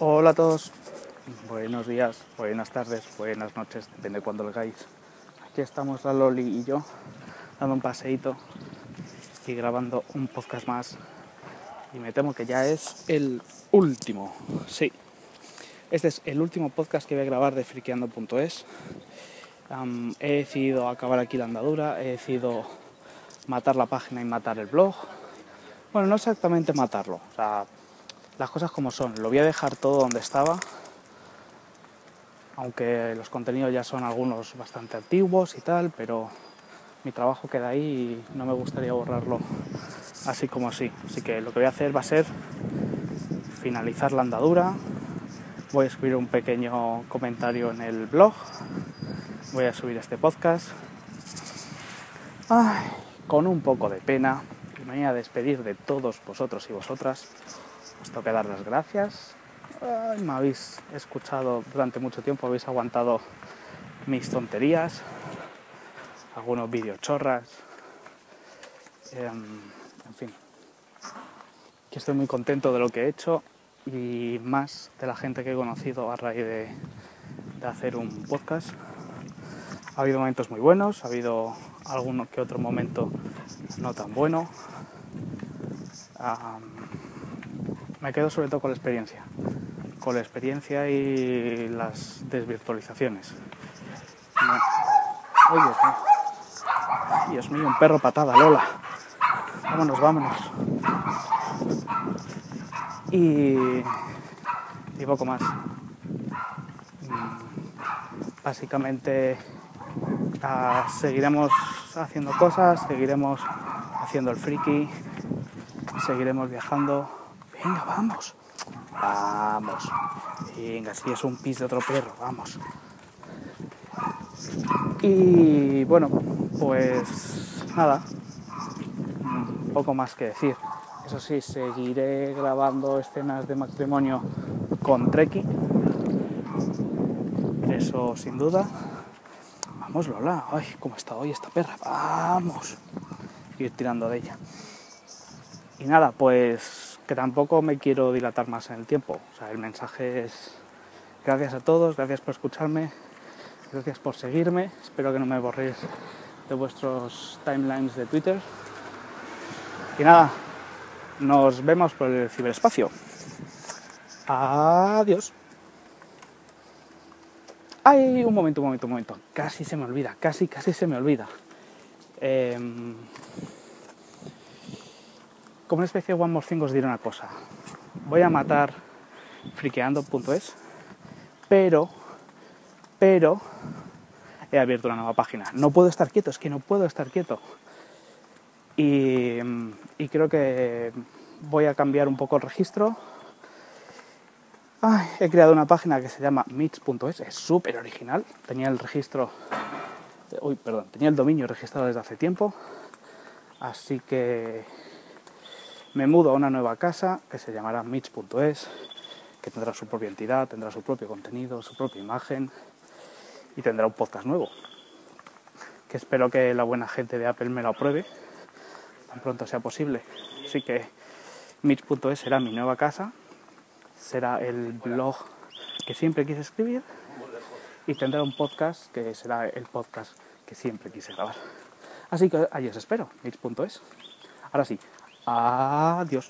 Hola a todos, buenos días, buenas tardes, buenas noches, depende de cuándo lo hagáis. Aquí estamos la Loli y yo dando un paseíto y grabando un podcast más. Y me temo que ya es el último, sí. Este es el último podcast que voy a grabar de friqueando.es. He decidido acabar aquí la andadura, he decidido matar la página y matar el blog. Bueno, no exactamente matarlo, o sea, las cosas como son. Lo voy a dejar todo donde estaba, aunque los contenidos ya son algunos bastante antiguos y tal, pero mi trabajo queda ahí y no me gustaría borrarlo así como así. Así que lo que voy a hacer va a ser finalizar la andadura. Voy a escribir un pequeño comentario en el blog. Voy a subir este podcast. Ay, con un poco de pena. Me voy a despedir de todos vosotros y vosotras os tengo que dar las gracias. Me habéis escuchado durante mucho tiempo, habéis aguantado mis tonterías, algunos videochorras, eh, en fin. Que estoy muy contento de lo que he hecho y más de la gente que he conocido a raíz de, de hacer un podcast. Ha habido momentos muy buenos, ha habido alguno que otro momento no tan bueno. Me quedo sobre todo con la experiencia, con la experiencia y las desvirtualizaciones. ¡Ay, Dios mío! Dios mío, un perro patada, Lola. Vámonos, vámonos. Y, poco más. Básicamente uh, seguiremos haciendo cosas, seguiremos haciendo el friki, seguiremos viajando Venga, vamos. Vamos. Venga, si es un pis de otro perro, vamos. Y bueno, pues nada. Poco más que decir. Eso sí, seguiré grabando escenas de matrimonio con Treki. Eso sin duda. Vamos, Lola. Ay, cómo está hoy esta perra. Vamos. Ir tirando de ella. Y nada, pues que tampoco me quiero dilatar más en el tiempo. O sea, el mensaje es gracias a todos, gracias por escucharme, gracias por seguirme. Espero que no me borréis de vuestros timelines de Twitter. Y nada, nos vemos por el ciberespacio. Adiós. Ay, un momento, un momento, un momento. Casi se me olvida, casi, casi se me olvida. Eh, como una especie de One More Thing os diré una cosa. Voy a matar friqueando.es, pero, pero he abierto una nueva página. No puedo estar quieto, es que no puedo estar quieto. Y, y creo que voy a cambiar un poco el registro. He creado una página que se llama mix.es, es súper original. Tenía el registro, uy, perdón, tenía el dominio registrado desde hace tiempo. Así que me mudo a una nueva casa que se llamará Mitch.es, que tendrá su propia entidad, tendrá su propio contenido, su propia imagen y tendrá un podcast nuevo. Que espero que la buena gente de Apple me lo apruebe tan pronto sea posible. Así que Mitch.es será mi nueva casa, será el blog que siempre quise escribir y tendrá un podcast que será el podcast que siempre quise grabar. Así que ahí os espero, Mitch.es. Ahora sí, Adiós.